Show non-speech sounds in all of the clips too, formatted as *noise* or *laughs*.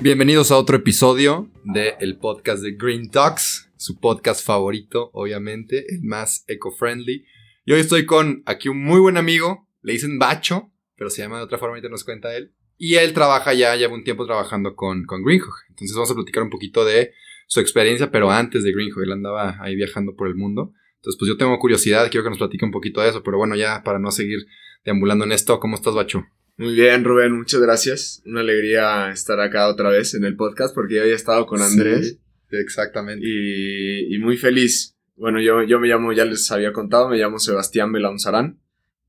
Bienvenidos a otro episodio del podcast de Green Talks, su podcast favorito, obviamente, el más eco-friendly. Y hoy estoy con aquí un muy buen amigo, le dicen Bacho, pero se llama de otra forma, ahorita nos cuenta él. Y él trabaja ya, lleva un tiempo trabajando con, con Greenhawk. Entonces vamos a platicar un poquito de su experiencia, pero antes de Greenhawk, él andaba ahí viajando por el mundo. Entonces, pues yo tengo curiosidad, quiero que nos platique un poquito de eso, pero bueno, ya para no seguir deambulando en esto, ¿cómo estás, Bacho? Muy bien, Rubén, muchas gracias. Una alegría estar acá otra vez en el podcast porque ya había estado con Andrés. Sí, exactamente. Y, y, muy feliz. Bueno, yo, yo me llamo, ya les había contado, me llamo Sebastián Belaunzarán.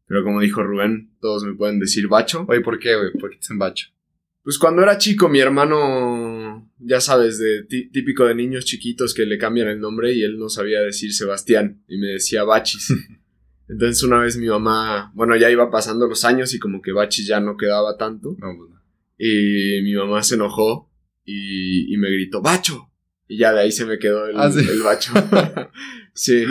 Pero como dijo Rubén, todos me pueden decir Bacho. Oye, ¿por qué, güey? ¿Por qué dicen Bacho? Pues cuando era chico, mi hermano, ya sabes, de típico de niños chiquitos que le cambian el nombre y él no sabía decir Sebastián y me decía Bachis. *laughs* Entonces una vez mi mamá, bueno, ya iba pasando los años y como que Bachis ya no quedaba tanto. No, pues no. Y mi mamá se enojó y, y, me gritó, Bacho. Y ya de ahí se me quedó el, Ah, ¿sí? el Bacho. *laughs* *laughs* sí.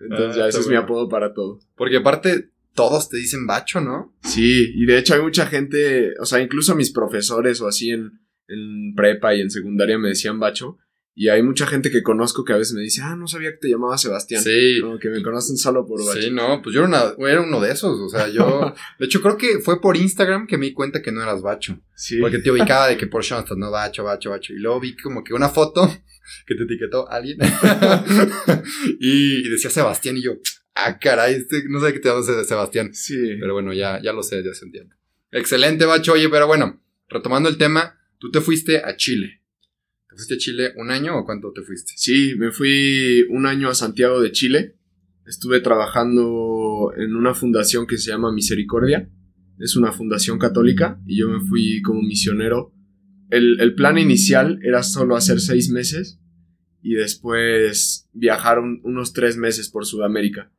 Entonces Ah, ya ese es mi apodo para todo. Porque aparte, todos te dicen Bacho, ¿no? Sí, y de hecho hay mucha gente, o sea, incluso mis profesores o así en, en prepa y en secundaria me decían Bacho. Y hay mucha gente que conozco que a veces me dice, ah, no sabía que te llamabas Sebastián. Sí. Como que me conocen solo por Bacho. Sí, no, pues yo era, una- era uno de esos, o sea, yo... *laughs* De hecho, creo que fue por Instagram que me di cuenta que no eras Bacho. Sí. Porque te ubicaba de que *laughs* por Shonstad, no, Bacho, Bacho, Bacho. Y luego vi como que una foto *laughs* que te etiquetó alguien. y, y decía Sebastián y yo, ah, caray, este, no sé qué te llamas Sebastián. Sí. Pero bueno, ya, ya lo sé, ya se entiende. Excelente, Bacho. Oye, pero bueno, retomando el tema, tú te fuiste a Chile. ¿Te fuiste a Chile un año o cuánto te fuiste? Sí, me fui un año a Santiago de Chile. Estuve trabajando en una fundación que se llama Misericordia. Es una fundación católica y yo me fui como misionero. El, plan inicial era solo hacer seis meses y después viajar un- unos tres meses por Sudamérica.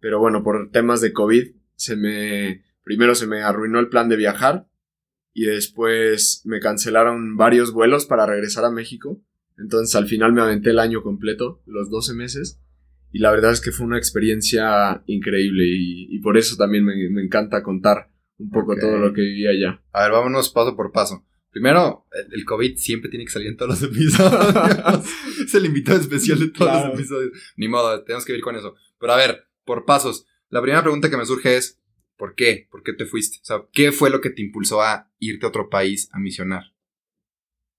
Pero bueno, por temas de COVID, primero se me arruinó el plan de viajar y después me cancelaron varios vuelos para regresar a México. Entonces al final me aventé el año completo, los 12 meses. Y la verdad es que fue una experiencia increíble y, y por eso también me, me encanta contar un poco todo lo que viví allá. A ver, vámonos paso por paso. Primero, el, el COVID siempre tiene que salir en todos los episodios. *laughs* es el invitado especial de todos Claro. los episodios. Ni modo, tenemos que ir con eso. Pero a ver, por pasos. La primera pregunta que me surge es, ¿por qué? ¿Por qué te fuiste? O sea, ¿qué fue lo que te impulsó a irte a otro país a misionar?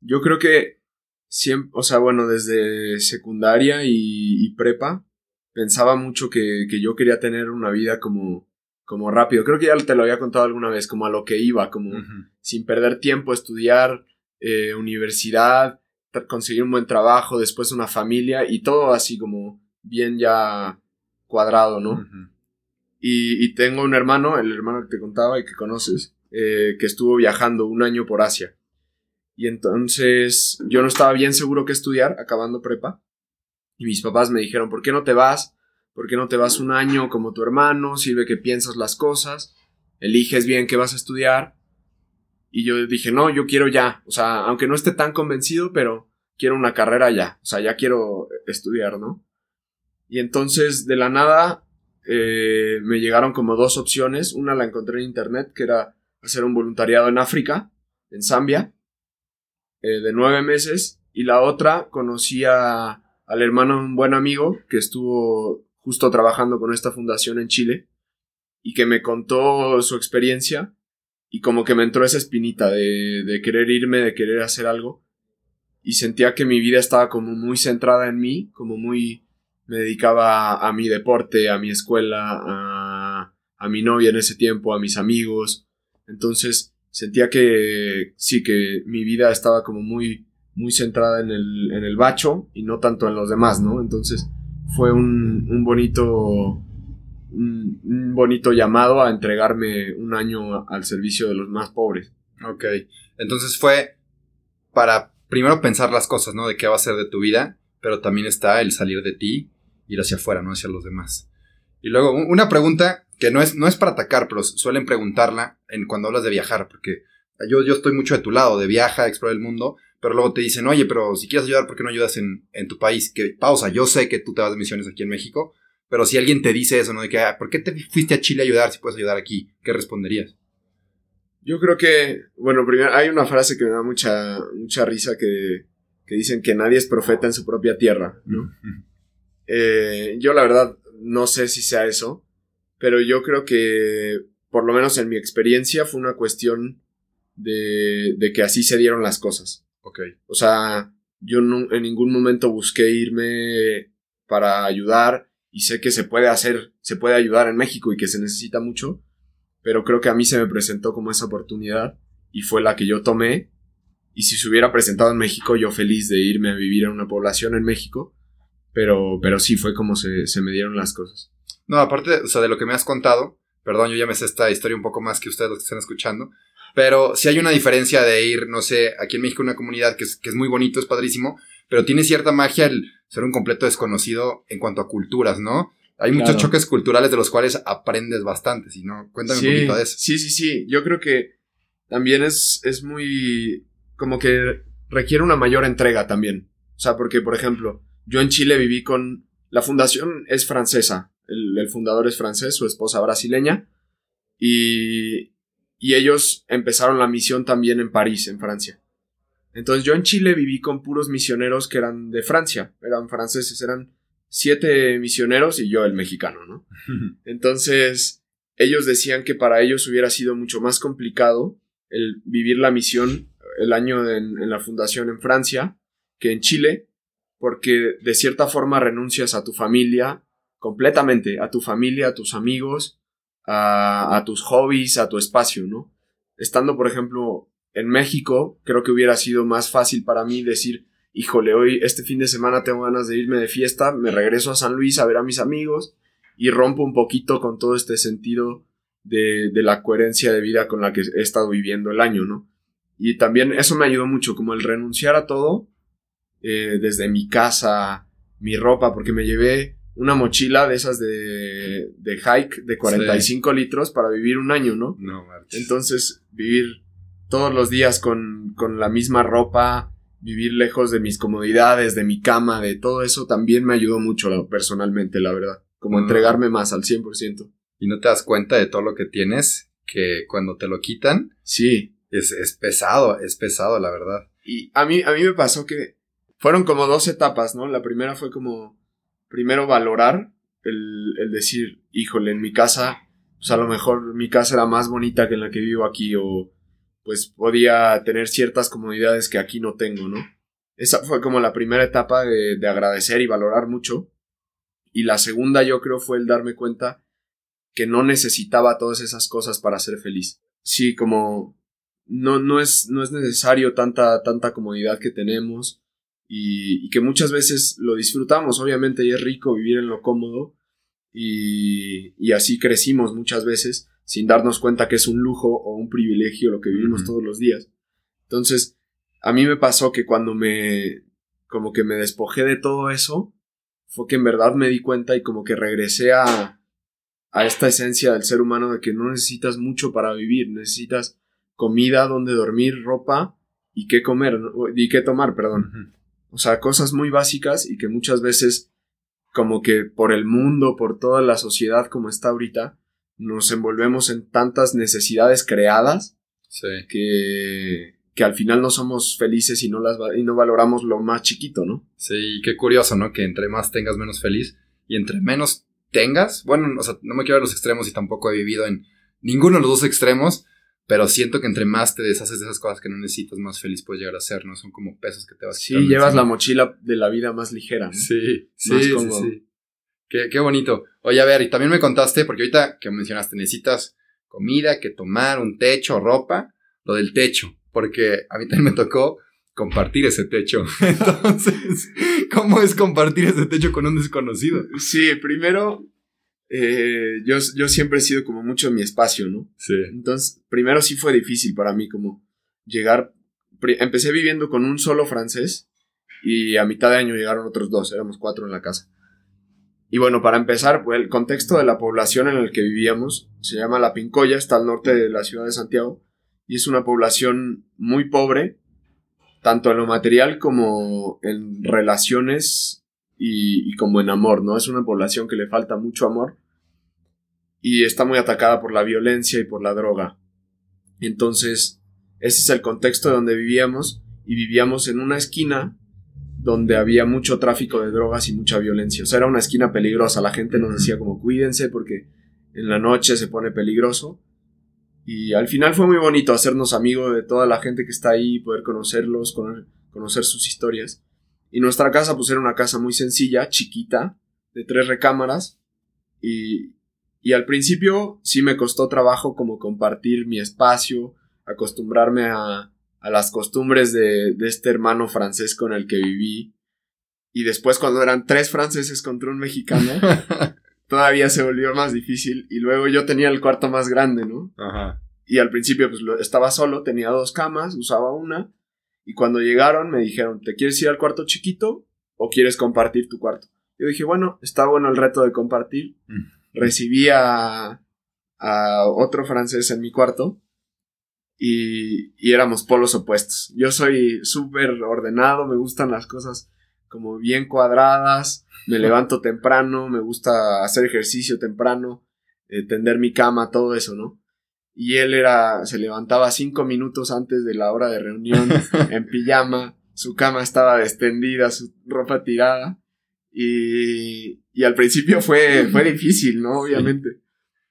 Yo creo que siempre, o sea, bueno, desde secundaria y, y prepa, pensaba mucho que, que yo quería tener una vida como, como rápido. Creo que ya te lo había contado alguna vez, como a lo que iba, como sin perder tiempo, estudiar, eh, universidad, conseguir un buen trabajo, después una familia y todo así como bien ya cuadrado, ¿no? Y, tengo un hermano, el hermano que te contaba y que conoces, eh, que estuvo viajando un año por Asia. Y entonces yo no estaba bien seguro qué estudiar, acabando prepa. Y mis papás me dijeron, ¿por qué no te vas? ¿Por qué no te vas un año como tu hermano? Sirve que piensas las cosas, eliges bien qué vas a estudiar. Y yo dije, no, yo quiero ya. O sea, aunque no esté tan convencido, pero quiero una carrera ya. O sea, ya quiero estudiar, ¿no? Y entonces, de la nada, eh, me llegaron como dos opciones. Una la encontré en internet, que era hacer un voluntariado en África, en Zambia, eh, de nueve meses. Y la otra, conocí al hermano de un buen amigo que estuvo justo trabajando con esta fundación en Chile y que me contó su experiencia y como que me entró esa espinita de, de querer irme, de querer hacer algo. Y sentía que mi vida estaba como muy centrada en mí, como muy... Me dedicaba a, mi deporte, a mi escuela, a, a mi novia en ese tiempo, a mis amigos. Entonces sentía que sí, que mi vida estaba como muy, muy centrada en el, en el bacho y no tanto en los demás, ¿no? Entonces fue un, un bonito un bonito llamado a entregarme un año al servicio de los más pobres. Ok. Entonces fue para primero pensar las cosas, ¿no? De qué va a ser de tu vida, pero también está el salir de ti, ir hacia afuera, no hacia los demás. Y luego, un- una pregunta que no es, no es para atacar, pero suelen preguntarla en cuando hablas de viajar, porque yo, yo estoy mucho de tu lado, de viaja, explora el mundo, pero luego te dicen, oye, pero si quieres ayudar, ¿por qué no ayudas en, en tu país? Que, pausa, yo sé que tú te vas de misiones aquí en México, pero si alguien te dice eso, ¿no? De que, ah, ¿por qué te fuiste a Chile a ayudar si puedes ayudar aquí? ¿Qué responderías? Yo creo que, bueno, primero hay una frase que me da mucha, mucha risa que, que dicen que nadie es profeta en su propia tierra, ¿no? Eh, yo la verdad no sé si sea eso, pero yo creo que, por lo menos en mi experiencia, fue una cuestión de, de que así se dieron las cosas. Ok. O sea, yo no- en ningún momento busqué irme para ayudar y sé que se puede hacer, se puede ayudar en México y que se necesita mucho, pero creo que a mí se me presentó como esa oportunidad y fue la que yo tomé. Y si se hubiera presentado en México, yo feliz de irme a vivir en una población en México, pero, pero sí fue como se, se me dieron las cosas. No, aparte, o sea, de lo que me has contado, perdón, yo ya me sé esta historia un poco más que ustedes los que están escuchando, pero sí hay una diferencia de ir, no sé, aquí en México una comunidad que es, que es muy bonito, es padrísimo, pero tiene cierta magia el ser un completo desconocido en cuanto a culturas, ¿no? Hay muchos Claro. choques culturales de los cuales aprendes bastante, si no, cuéntame sí, un poquito de eso. Sí, sí, sí. Yo creo que también es, es muy. como que requiere una mayor entrega también. O sea, porque, por ejemplo, yo en Chile viví con. La fundación es francesa. El, el fundador es francés, su esposa brasileña. Y. Y ellos empezaron la misión también en París, en Francia. Entonces yo en Chile viví con puros misioneros que eran de Francia. Eran franceses, eran siete misioneros y yo el mexicano, ¿no? *laughs* Entonces, ellos decían que para ellos hubiera sido mucho más complicado el vivir la misión el año en, en la fundación en Francia que en Chile, porque de cierta forma renuncias a tu familia completamente, a tu familia, a tus amigos, a, tus hobbies, a tu espacio, ¿no? Estando, por ejemplo, en México, creo que hubiera sido más fácil para mí decir, híjole, hoy este fin de semana tengo ganas de irme de fiesta, me regreso a San Luis a ver a mis amigos y rompo un poquito con todo este sentido de, de la coherencia de vida con la que he estado viviendo el año, ¿no? Y también eso me ayudó mucho, como el renunciar a todo, eh, desde mi casa, mi ropa, porque me llevé una mochila de esas de, de hike de 45 litros para vivir un año, ¿no? No, marches. Entonces, vivir todos los días con, con la misma ropa, vivir lejos de mis comodidades, de mi cama, de todo eso, también me ayudó mucho personalmente, la verdad. Como Ah. entregarme más al 100%. y no te das cuenta de todo lo que tienes, que cuando te lo quitan, Sí. es, es pesado, es pesado, la verdad. Y a mí, a mí me pasó que fueron como dos etapas, ¿no? La primera fue como, primero valorar el, el decir, híjole, en mi casa, pues a lo mejor mi casa era más bonita que en la que vivo aquí o pues podía tener ciertas comodidades que aquí no tengo, ¿no? Esa fue como la primera etapa de, de agradecer y valorar mucho. Y la segunda yo creo fue el darme cuenta que no necesitaba todas esas cosas para ser feliz. Sí, como no, no, es, no es necesario tanta, tanta comodidad que tenemos y, y que muchas veces lo disfrutamos, obviamente, y es rico vivir en lo cómodo y, y así crecimos muchas veces sin darnos cuenta que es un lujo o un privilegio lo que vivimos todos los días. Entonces, a mí me pasó que cuando me, como que me despojé de todo eso, fue que en verdad me di cuenta y como que regresé a, a esta esencia del ser humano de que no necesitas mucho para vivir, necesitas comida, donde dormir, ropa y qué comer, y qué tomar, perdón. O sea, cosas muy básicas y que muchas veces, como que por el mundo, por toda la sociedad como está ahorita, nos envolvemos en tantas necesidades creadas Sí. que, que al final no somos felices y no, las, y no valoramos lo más chiquito, ¿no? Sí, qué curioso, ¿no? Que entre más tengas, menos feliz. Y entre menos tengas, bueno, o sea, no me quiero ver los extremos y tampoco he vivido en ninguno de los dos extremos, pero siento que entre más te deshaces de esas cosas que no necesitas, más feliz puedes llegar a ser, ¿no? Son como pesos que te vas Sí, llevas la mochila de la vida más ligera, ¿no? Sí, sí, Más sí, cómodo. sí. Qué, qué bonito. Oye, a ver, y también me contaste, porque ahorita que mencionaste, necesitas comida, que tomar, un techo, ropa, lo del techo, porque a mí también me tocó compartir ese techo. *laughs* Entonces, ¿cómo es compartir ese techo con un desconocido? Sí, primero, eh, yo, yo siempre he sido como mucho en mi espacio, ¿no? Sí. Entonces, primero sí fue difícil para mí como llegar, empecé viviendo con un solo francés y a mitad de año llegaron otros dos, éramos cuatro en la casa. Y bueno, para empezar, pues el contexto de la población en el que vivíamos se llama La Pincoya, está al norte de la ciudad de Santiago y es una población muy pobre, tanto en lo material como en relaciones y, y como en amor, ¿no? Es una población que le falta mucho amor y está muy atacada por la violencia y por la droga. Entonces, ese es el contexto donde vivíamos y vivíamos en una esquina donde había mucho tráfico de drogas y mucha violencia. O sea, era una esquina peligrosa. La gente nos decía como cuídense porque en la noche se pone peligroso. Y al final fue muy bonito hacernos amigos de toda la gente que está ahí, poder conocerlos, cono- conocer sus historias. Y nuestra casa pues era una casa muy sencilla, chiquita, de tres recámaras. Y, y al principio sí me costó trabajo como compartir mi espacio, acostumbrarme a, a las costumbres de, de este hermano francés con el que viví. Y después cuando eran tres franceses contra un mexicano, *laughs* todavía se volvió más difícil. Y luego yo tenía el cuarto más grande, ¿no? Ajá. Y al principio pues estaba solo, tenía dos camas, usaba una. Y cuando llegaron me dijeron, ¿te quieres ir al cuarto chiquito o quieres compartir tu cuarto? Yo dije, bueno, está bueno el reto de compartir. Mm. Recibí a, a otro francés en mi cuarto y, y éramos polos opuestos. Yo soy súper ordenado, me gustan las cosas como bien cuadradas, me levanto temprano, me gusta hacer ejercicio temprano, eh, tender mi cama, todo eso, ¿no? Y él era, se levantaba cinco minutos antes de la hora de reunión, *laughs* en pijama, su cama estaba extendida, su ropa tirada, y, y al principio fue, fue difícil, ¿no? Obviamente.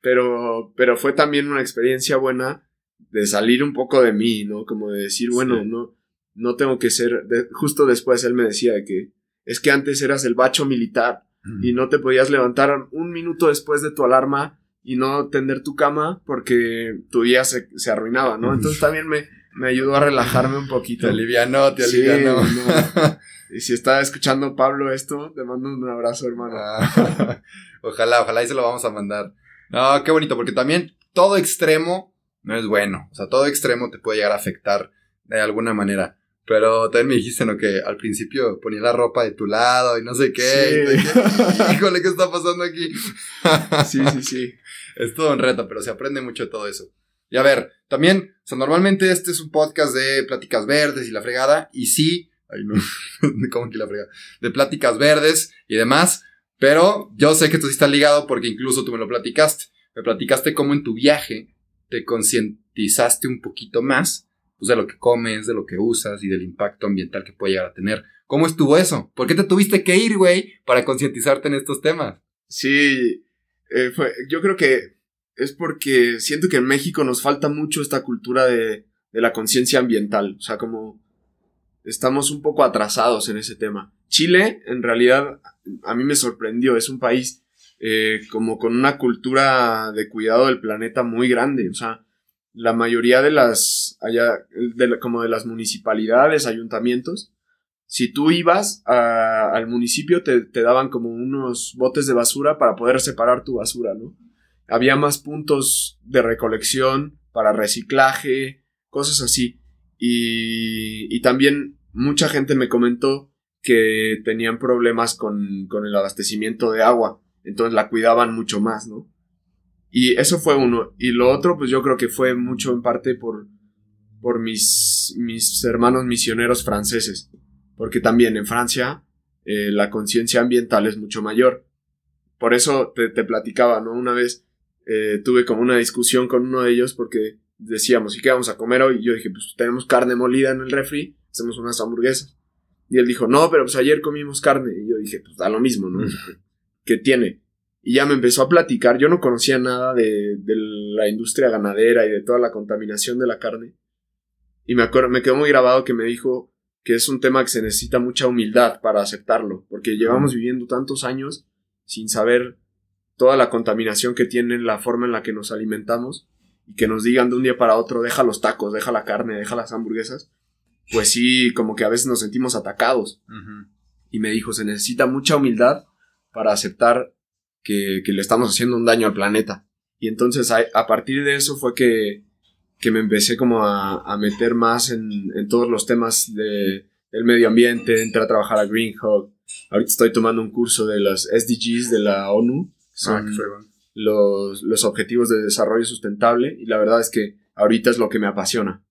Pero, pero fue también una experiencia buena de salir un poco de mí, ¿no? Como de decir, bueno, Sí. no, no tengo que ser. de- justo después él me decía de que es que antes eras el bacho militar y no te podías levantar un minuto después de tu alarma y no tender tu cama porque tu día se, se arruinaba, ¿no? Entonces también me, me ayudó a relajarme un Te poquito. alivianó, te Sí, alivianó. no. *laughs* Y si está escuchando Pablo esto, te mando un abrazo, hermano. Ah, *laughs* ojalá, ojalá y se lo vamos a mandar. No, qué bonito, porque también todo extremo no es bueno. O sea, todo extremo te puede llegar a afectar de alguna manera. Pero también me dijiste, ¿no? Que al principio ponía la ropa de tu lado y no sé qué. Sí. te dije, Híjole, ¿qué está pasando aquí? Sí, sí, sí. *laughs* Es todo un reto, pero se aprende mucho de todo eso. Y a ver, también, o sea, normalmente este es un podcast de pláticas verdes y la fregada, y sí, ay no, *laughs* ¿cómo que la fregada? De pláticas verdes y demás, pero yo sé que esto sí está ligado porque incluso tú me lo platicaste. Me platicaste cómo en tu viaje te concientizaste un poquito más pues, de lo que comes, de lo que usas y del impacto ambiental que puede llegar a tener. ¿Cómo estuvo eso? ¿Por qué te tuviste que ir, güey, para concientizarte en estos temas? Sí, eh, fue, yo creo que es porque siento que en México nos falta mucho esta cultura de, de la conciencia ambiental. O sea, como estamos un poco atrasados en ese tema. Chile, en realidad, a mí me sorprendió. Es un país eh, como con una cultura de cuidado del planeta muy grande. O sea, la mayoría de las, allá, de como de las municipalidades, ayuntamientos, si tú ibas al municipio te, te daban como unos botes de basura para poder separar tu basura, ¿no? Había más puntos de recolección para reciclaje, cosas así. Y, también mucha gente me comentó que tenían problemas con, con el abastecimiento de agua, entonces la cuidaban mucho más, ¿no? Y eso fue uno. Y lo otro, pues yo creo que fue mucho en parte por, por mis, mis hermanos misioneros franceses porque también en Francia eh, la conciencia ambiental es mucho mayor. Por eso te, te platicaba, ¿no? Una vez eh, tuve como una discusión con uno de ellos porque decíamos, ¿y qué vamos a comer hoy? Y yo dije, pues tenemos carne molida en el refri, hacemos unas hamburguesas. Y él dijo, no, pero pues ayer comimos carne. Y yo dije, pues da lo mismo, ¿no? *laughs* ¿Qué tiene? Y ya me empezó a platicar, yo no conocía nada de, de la industria ganadera y de toda la contaminación de la carne. Y me acuerdo, me quedó muy grabado que me dijo, que es un tema que se necesita mucha humildad para aceptarlo, porque llevamos viviendo tantos años sin saber toda la contaminación que tiene la forma en la que nos alimentamos y que nos digan de un día para otro, deja los tacos, deja la carne, deja las hamburguesas, pues sí, como que a veces nos sentimos atacados. Y me dijo, se necesita mucha humildad para aceptar que, le estamos haciendo un daño al planeta. Y entonces a, partir de eso fue que, que me empecé como a, meter más en, en, todos los temas de, del medio ambiente, entré a trabajar a Greenhawk. Ahorita estoy tomando un curso de las SDGs de la ONU, son ah, los, los Objetivos de Desarrollo Sustentable, y la verdad es que ahorita es lo que me apasiona.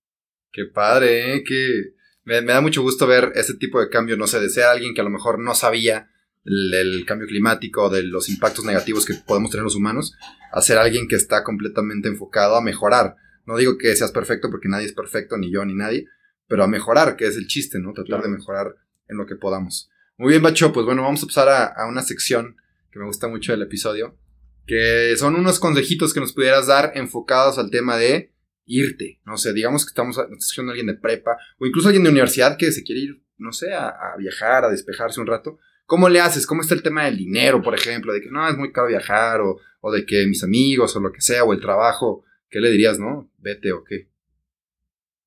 Qué padre, ¿eh? Que me, da mucho gusto ver este tipo de cambio, no sé, de ser alguien que a lo mejor no sabía el, cambio climático, de los impactos negativos que podemos tener los humanos, a ser alguien que está completamente enfocado a mejorar. No digo que seas perfecto porque nadie es perfecto, ni yo ni nadie, pero a mejorar, que es el chiste, ¿no? Tratar de mejorar en lo que podamos. Muy bien, Bacho, pues bueno, vamos a pasar a, a, una sección que me gusta mucho del episodio, que son unos consejitos que nos pudieras dar enfocados al tema de irte. No sé, digamos que estamos escuchando a alguien de prepa o incluso alguien de universidad que se quiere ir, no sé, a, viajar, a despejarse un rato. ¿Cómo le haces? ¿Cómo está el tema del dinero, por ejemplo? De que no, es muy caro viajar o, o de que mis amigos o lo que sea o el trabajo. ¿Qué le dirías, no? Vete o qué.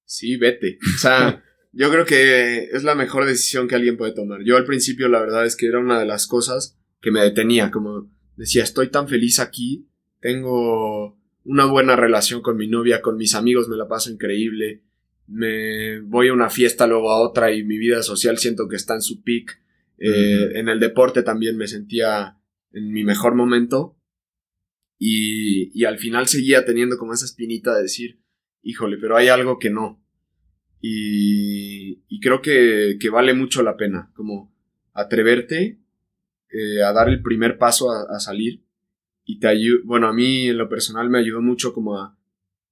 Sí, vete. O sea, *laughs* yo creo que es la mejor decisión que alguien puede tomar. Yo al principio la verdad es que era una de las cosas que me detenía, como decía, estoy tan feliz aquí, tengo una buena relación con mi novia, con mis amigos me la paso increíble, me voy a una fiesta, luego a otra y mi vida social siento que está en su peak. Eh, en el deporte también me sentía en mi mejor momento y, y, al final seguía teniendo como esa espinita de decir, híjole, pero hay algo que no. Y, y creo que, que, vale mucho la pena, como atreverte eh, a dar el primer paso a, salir y te ayuda, bueno, a mí en lo personal me ayudó mucho como a,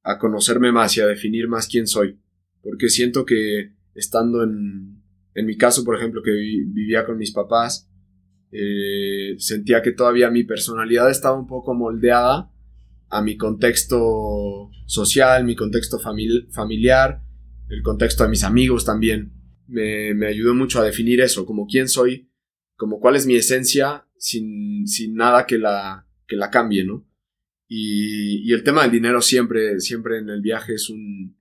a conocerme más y a definir más quién soy, porque siento que estando en, en mi caso, por ejemplo, que vivía con mis papás, eh, sentía que todavía mi personalidad estaba un poco moldeada a mi contexto social, mi contexto familiar, el contexto de mis amigos también. Me, me, ayudó mucho a definir eso, como quién soy, como cuál es mi esencia, sin, sin nada que la, que la cambie, ¿no? Y, y, el tema del dinero siempre, siempre en el viaje es un,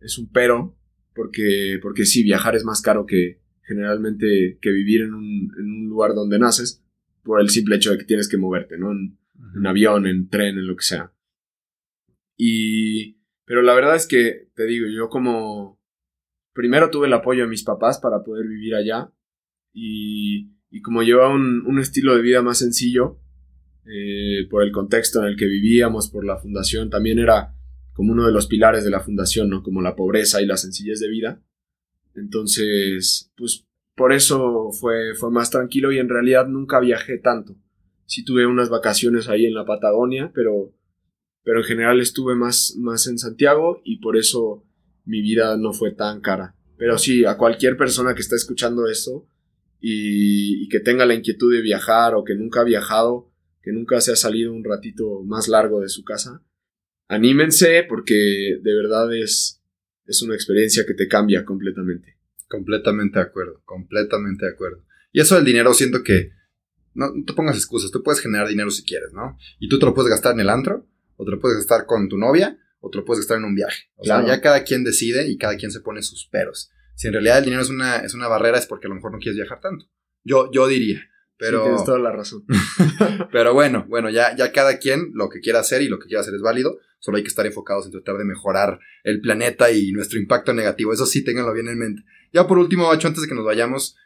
es un pero, porque, porque sí, viajar es más caro que generalmente que vivir en un, en un lugar donde naces, por el simple hecho de que tienes que moverte, ¿no? En, en avión, en tren, en lo que sea. Y, pero la verdad es que, te digo, yo como, primero tuve el apoyo de mis papás para poder vivir allá, y, y como llevaba un, un estilo de vida más sencillo, eh, por el contexto en el que vivíamos, por la fundación, también era como uno de los pilares de la fundación, ¿no? Como la pobreza y la sencillez de vida. Entonces, pues por eso fue, fue más tranquilo y en realidad nunca viajé tanto. Sí tuve unas vacaciones ahí en la Patagonia, pero, pero en general estuve más, más en Santiago y por eso mi vida no fue tan cara. Pero sí, a cualquier persona que está escuchando esto y, y que tenga la inquietud de viajar o que nunca ha viajado, que nunca se ha salido un ratito más largo de su casa, anímense porque de verdad es, es una experiencia que te cambia completamente. Completamente de acuerdo, completamente de acuerdo. Y eso del dinero siento que no, te pongas excusas, tú puedes generar dinero si quieres, ¿no? Y tú te lo puedes gastar en el antro, o te lo puedes gastar con tu novia, o te lo puedes gastar en un viaje. O sea, ya cada quien decide y cada quien se pone sus peros. Si en realidad el dinero es una, es una barrera es porque a lo mejor no quieres viajar tanto. Yo, yo diría. Pero, tienes toda la razón. *laughs* pero bueno, bueno, ya, ya cada quien lo que quiera hacer y lo que quiera hacer es válido. Solo hay que estar enfocados en tratar de mejorar el planeta y nuestro impacto negativo. Eso sí, ténganlo bien en mente. Ya por último, Bacho, antes de que nos vayamos,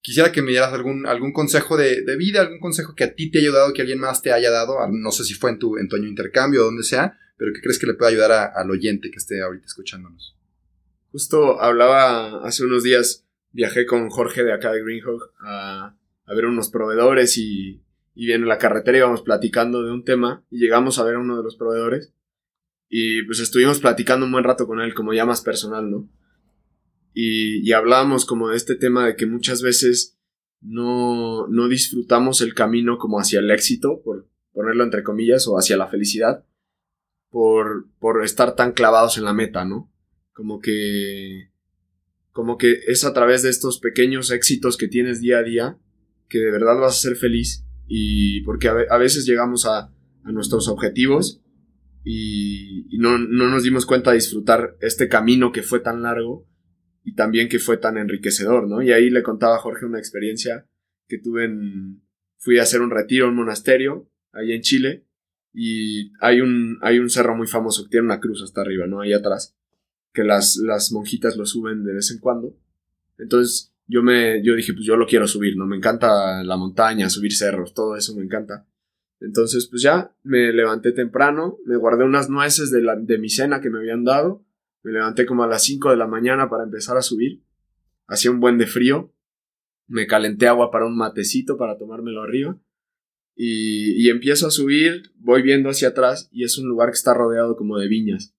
quisiera que me dieras algún, algún consejo de, de, vida, algún consejo que a ti te haya ayudado, que alguien más te haya dado. No sé si fue en tu, en tu año intercambio o donde sea, pero que crees que le pueda ayudar al oyente que esté ahorita escuchándonos. Justo hablaba hace unos días, viajé con Jorge de acá de Greenhawk a a ver unos proveedores y, y en la carretera íbamos platicando de un tema y llegamos a ver a uno de los proveedores y pues estuvimos platicando un buen rato con él como ya más personal, ¿no? Y, y hablábamos como de este tema de que muchas veces no, no disfrutamos el camino como hacia el éxito, por ponerlo entre comillas, o hacia la felicidad, por, por estar tan clavados en la meta, ¿no? Como que, como que es a través de estos pequeños éxitos que tienes día a día que de verdad vas a ser feliz y porque a, veces llegamos a, nuestros objetivos y, no, nos dimos cuenta de disfrutar este camino que fue tan largo y también que fue tan enriquecedor, ¿no? Y ahí le contaba a Jorge una experiencia que tuve en, fui a hacer un retiro en un monasterio, ahí en Chile, y hay un, hay un cerro muy famoso que tiene una cruz hasta arriba, ¿no? Ahí atrás, que las, las monjitas lo suben de vez en cuando. Entonces yo, me, yo dije, pues yo lo quiero subir, ¿no? Me encanta la montaña, subir cerros, todo eso me encanta. Entonces, pues ya me levanté temprano, me guardé unas nueces de, la, de mi cena que me habían dado, me levanté como a las 5 de la mañana para empezar a subir, hacía un buen de frío, me calenté agua para un matecito para tomármelo arriba, y, y empiezo a subir, voy viendo hacia atrás y es un lugar que está rodeado como de viñas,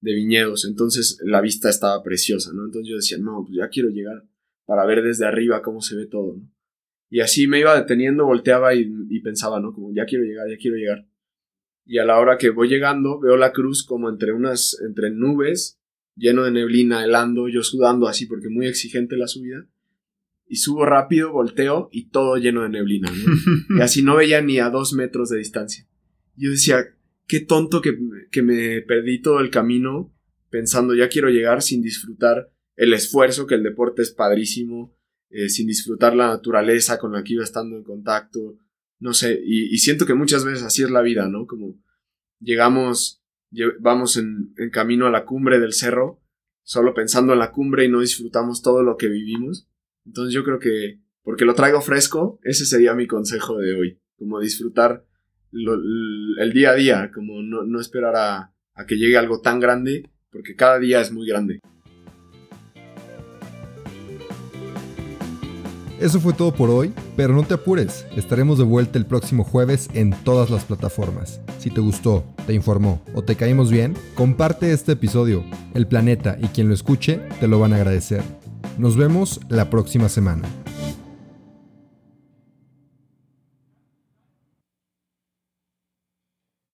de viñedos, entonces la vista estaba preciosa, ¿no? Entonces yo decía, no, pues ya quiero llegar para ver desde arriba cómo se ve todo, ¿no? Y así me iba deteniendo, volteaba y, pensaba, ¿no? Como ya quiero llegar, ya quiero llegar. Y a la hora que voy llegando, veo la cruz como entre unas, entre nubes, lleno de neblina, helando, yo sudando así porque muy exigente la subida. Y subo rápido, volteo y todo lleno de neblina, ¿no? *laughs* y así no veía ni a dos metros de distancia. Yo decía, qué tonto que, que me perdí todo el camino pensando, ya quiero llegar sin disfrutar el esfuerzo, que el deporte es padrísimo, eh, sin disfrutar la naturaleza con la que iba estando en contacto, no sé, y, siento que muchas veces así es la vida, ¿no? Como llegamos, vamos en, en, camino a la cumbre del cerro, solo pensando en la cumbre y no disfrutamos todo lo que vivimos. Entonces yo creo que, porque lo traigo fresco, ese sería mi consejo de hoy, como disfrutar el día a día, como no, no esperar a, a que llegue algo tan grande, porque cada día es muy grande. Eso fue todo por hoy, pero no te apures, estaremos de vuelta el próximo jueves en todas las plataformas. Si te gustó, te informó o te caímos bien, comparte este episodio. El planeta y quien lo escuche te lo van a agradecer. Nos vemos la próxima semana.